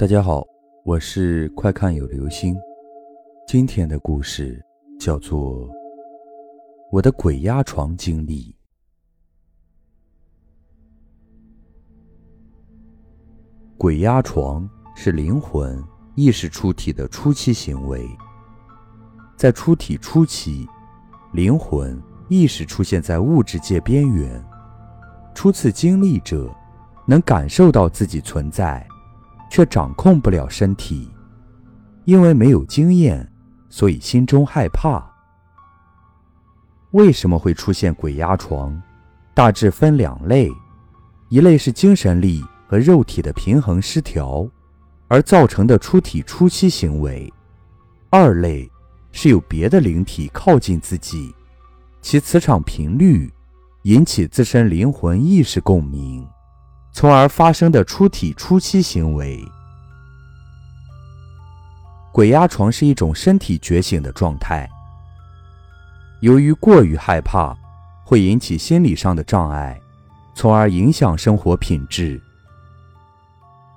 大家好，我是快看有流星。今天的故事叫做《我的鬼压床经历》。鬼压床是灵魂意识出体的初期行为，在出体初期，灵魂意识出现在物质界边缘，初次经历者能感受到自己存在。却掌控不了身体，因为没有经验，所以心中害怕。为什么会出现鬼压床？大致分两类：一类是精神力和肉体的平衡失调而造成的出体初期行为；二类是有别的灵体靠近自己，其磁场频率引起自身灵魂意识共鸣。从而发生的出体初期行为。鬼压床是一种身体觉醒的状态。由于过于害怕，会引起心理上的障碍，从而影响生活品质。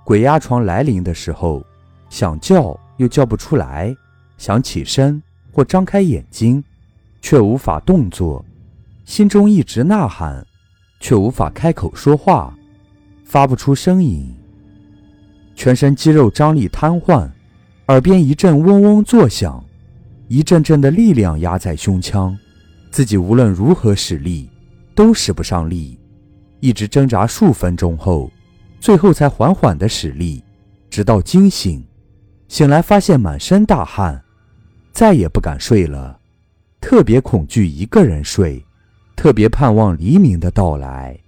鬼压床来临的时候，想叫又叫不出来，想起身或张开眼睛，却无法动作，心中一直呐喊，却无法开口说话。发不出声音，全身肌肉张力瘫痪，耳边一阵嗡嗡作响，一阵阵的力量压在胸腔，自己无论如何使力都使不上力，一直挣扎数分钟后，最后才缓缓的使力，直到惊醒，醒来发现满身大汗，再也不敢睡了，特别恐惧一个人睡，特别盼望黎明的到来。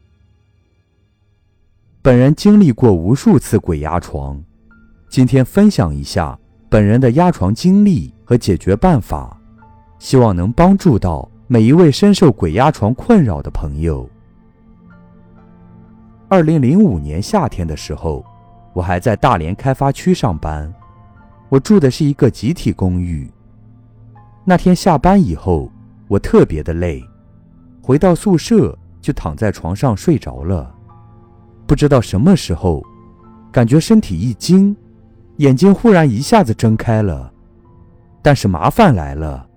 本人经历过无数次鬼压床，今天分享一下本人的压床经历和解决办法，希望能帮助到每一位深受鬼压床困扰的朋友。二零零五年夏天的时候，我还在大连开发区上班，我住的是一个集体公寓。那天下班以后，我特别的累，回到宿舍就躺在床上睡着了。不知道什么时候，感觉身体一惊，眼睛忽然一下子睁开了。但是麻烦来了，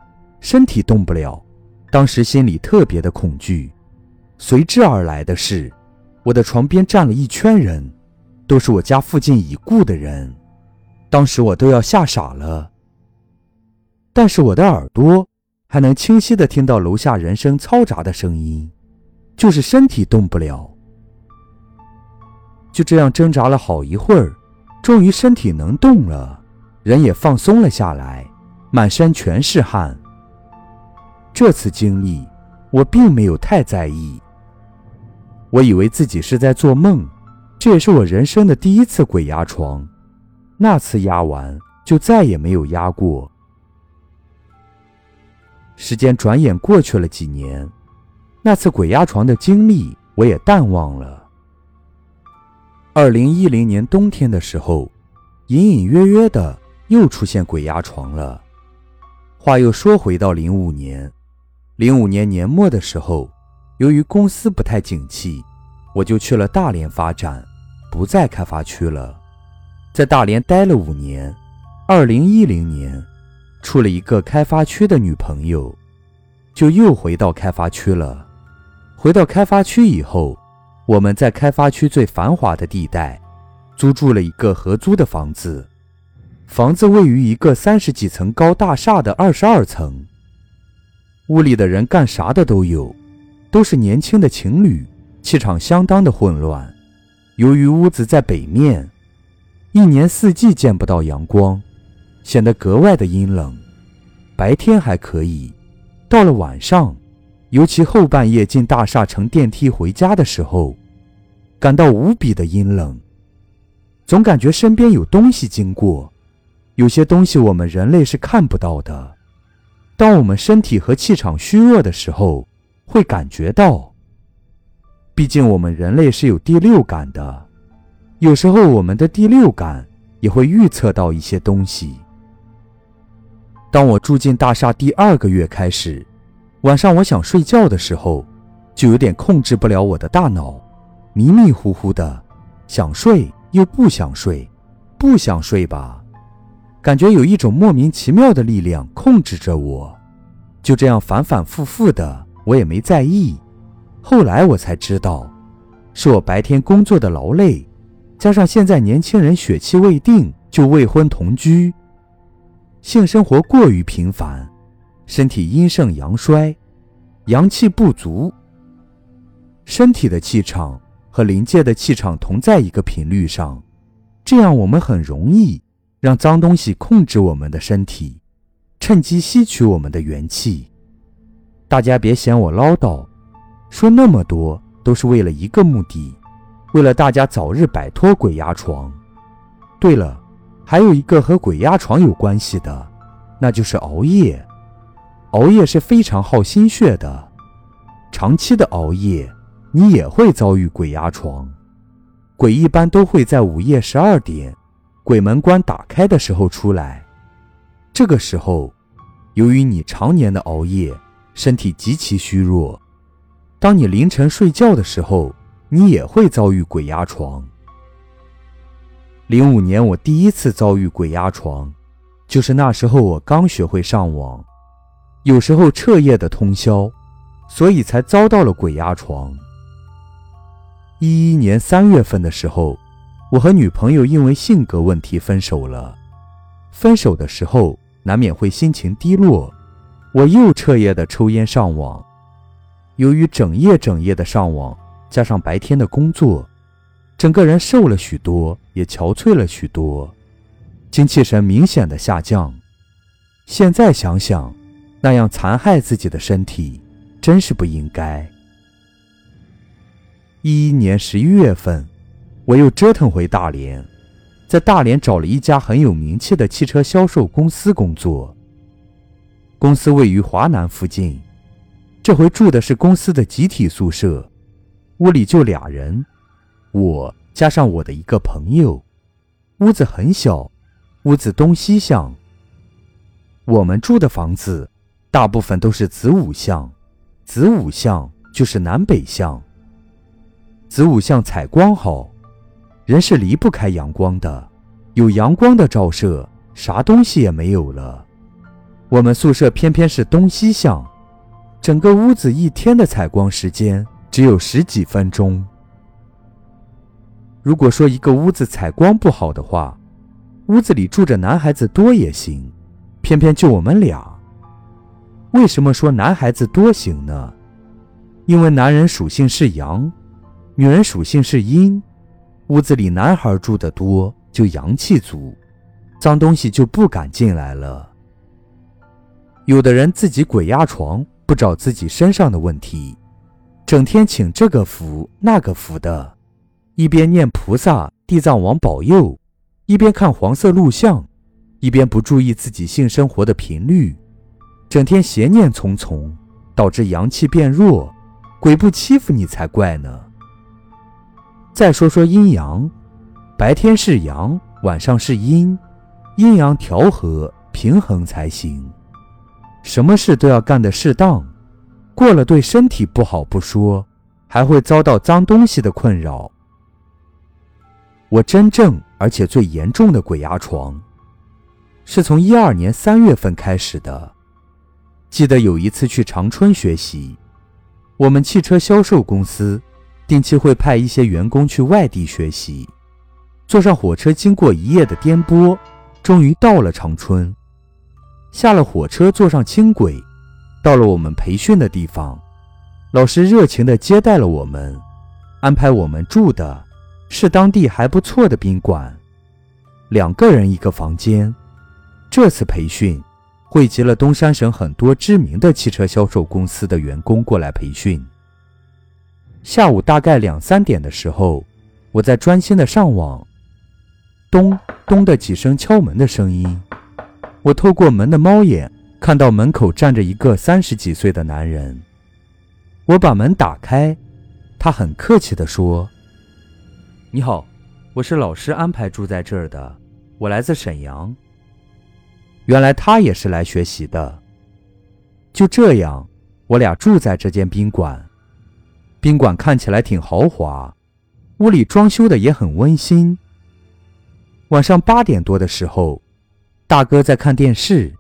身体动不了。当时心里特别的恐惧，随之而来的是，我的床边站了一圈人，都是我家附近已故的人。当时我都要吓傻了。但是我的耳朵还能清晰的听到楼下人声嘈杂的声音，就是身体动不了。就这样挣扎了好一会儿，终于身体能动了，人也放松了下来，满身全是汗。这次经历我并没有太在意，我以为自己是在做梦，这也是我人生的第一次鬼压床。那次压完就再也没有压过。时间转眼过去了几年，那次鬼压床的经历我也淡忘了。二零一零年冬天的时候，隐隐约约的又出现鬼压床了。话又说回到零五年，零五年年末的时候，由于公司不太景气，我就去了大连发展，不在开发区了。在大连待了五年，二零一零年，处了一个开发区的女朋友，就又回到开发区了。回到开发区以后。我们在开发区最繁华的地带，租住了一个合租的房子。房子位于一个三十几层高大厦的二十二层。屋里的人干啥的都有，都是年轻的情侣，气场相当的混乱。由于屋子在北面，一年四季见不到阳光，显得格外的阴冷。白天还可以，到了晚上。尤其后半夜进大厦乘电梯回家的时候，感到无比的阴冷，总感觉身边有东西经过。有些东西我们人类是看不到的，当我们身体和气场虚弱的时候，会感觉到。毕竟我们人类是有第六感的，有时候我们的第六感也会预测到一些东西。当我住进大厦第二个月开始。晚上我想睡觉的时候，就有点控制不了我的大脑，迷迷糊糊的，想睡又不想睡，不想睡吧，感觉有一种莫名其妙的力量控制着我，就这样反反复复的，我也没在意。后来我才知道，是我白天工作的劳累，加上现在年轻人血气未定，就未婚同居，性生活过于频繁，身体阴盛阳衰，阳气不足，身体的气场和灵界的气场同在一个频率上。这样，我们很容易让脏东西控制我们的身体，趁机吸取我们的元气。大家别嫌我唠叨，说那么多都是为了一个目的，为了大家早日摆脱鬼压床。对了，还有一个和鬼压床有关系的，那就是熬夜。熬夜是非常耗心血的，长期的熬夜，你也会遭遇鬼压床。鬼一般都会在午夜十二点，鬼门关打开的时候出来。这个时候，由于你常年的熬夜，身体极其虚弱。当你凌晨睡觉的时候，你也会遭遇鬼压床。零五年我第一次遭遇鬼压床，就是那时候我刚学会上网，有时候彻夜的通宵，所以才遭到了鬼压床。一一年三月份的时候，我和女朋友因为性格问题分手了。分手的时候难免会心情低落，我又彻夜的抽烟上网。由于整夜整夜的上网，加上白天的工作，整个人瘦了许多，也憔悴了许多，精气神明显的下降。现在想想，那样残害自己的身体，真是不应该。一一年十一月份，我又折腾回大连，在大连找了一家很有名气的汽车销售公司工作。公司位于华南附近，这回住的是公司的集体宿舍，屋里就俩人，我加上我的一个朋友。屋子很小，屋子东西向。我们住的房子大部分都是子午向，子午向就是南北向。子午向采光好，人是离不开阳光的，有阳光的照射，啥东西也没有了。我们宿舍偏偏是东西向，整个屋子一天的采光时间只有十几分钟。如果说一个屋子采光不好的话，屋子里住着男孩子多也行，偏偏就我们俩。为什么说男孩子多行呢？因为男人属性是阳。女人属性是阴，屋子里男孩住的多，就阳气足，脏东西就不敢进来了。有的人自己鬼压床，不找自己身上的问题，整天请这个福那个福的，一边念菩萨、地藏王保佑，一边看黄色录像，一边不注意自己性生活的频率，整天邪念重重，导致阳气变弱，鬼不欺负你才怪呢。再说说阴阳，白天是阳，晚上是阴，阴阳调和平衡才行。什么事都要干得适当，过了对身体不好不说，还会遭到脏东西的困扰。我真正而且最严重的鬼压床，是从一二年三月份开始的。记得有一次去长春学习，我们汽车销售公司。定期会派一些员工去外地学习，坐上火车，经过一夜的颠簸，终于到了长春。下了火车，坐上轻轨，到了我们培训的地方。老师热情地接待了我们，安排我们住的是当地还不错的宾馆，两个人一个房间。这次培训汇集了东三省很多知名的汽车销售公司的员工过来培训。下午大概两三点的时候，我在专心的上网，咚咚的几声敲门的声音。我透过门的猫眼看到门口站着一个三十几岁的男人。我把门打开，他很客气地说：“你好，我是老师安排住在这儿的，我来自沈阳。”原来他也是来学习的。就这样，我俩住在这间宾馆。宾馆看起来挺豪华，屋里装修的也很温馨。晚上八点多的时候，大哥在看电视，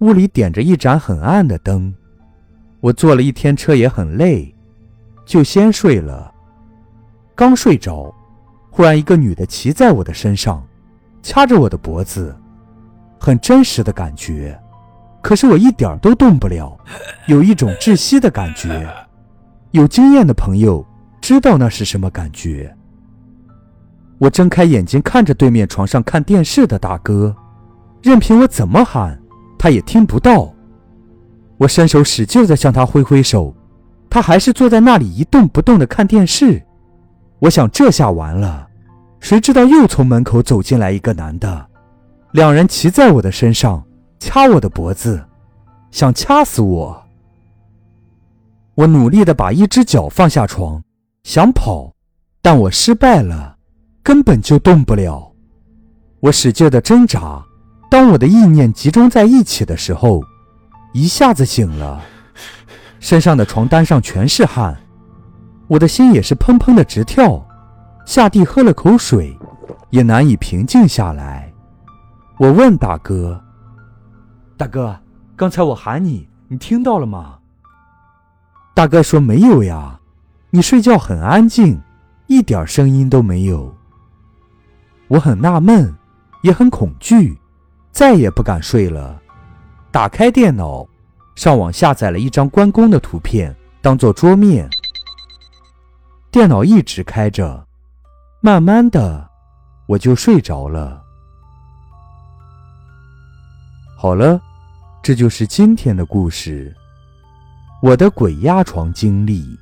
屋里点着一盏很暗的灯。我坐了一天车也很累，就先睡了。刚睡着，忽然一个女的骑在我的身上，掐着我的脖子，很真实的感觉。可是我一点都动不了，有一种窒息的感觉。有经验的朋友知道那是什么感觉。我睁开眼睛看着对面床上看电视的大哥，任凭我怎么喊，他也听不到。我伸手使劲地向他挥挥手，他还是坐在那里一动不动地看电视。我想这下完了，谁知道又从门口走进来一个男的，两人骑在我的身上，掐我的脖子，想掐死我。我努力地把一只脚放下床，想跑，但我失败了。根本就动不了，我使劲的挣扎。当我的意念集中在一起的时候，一下子醒了，身上的床单上全是汗，我的心也是砰砰的直跳。下地喝了口水，也难以平静下来。我问大哥：“大哥，刚才我喊你，你听到了吗？”大哥说：“没有呀，你睡觉很安静，一点声音都没有。”我很纳闷，也很恐惧，再也不敢睡了。打开电脑，上网下载了一张关公的图片，当做桌面。电脑一直开着，慢慢的，我就睡着了。好了，这就是今天的故事，我的鬼压床经历。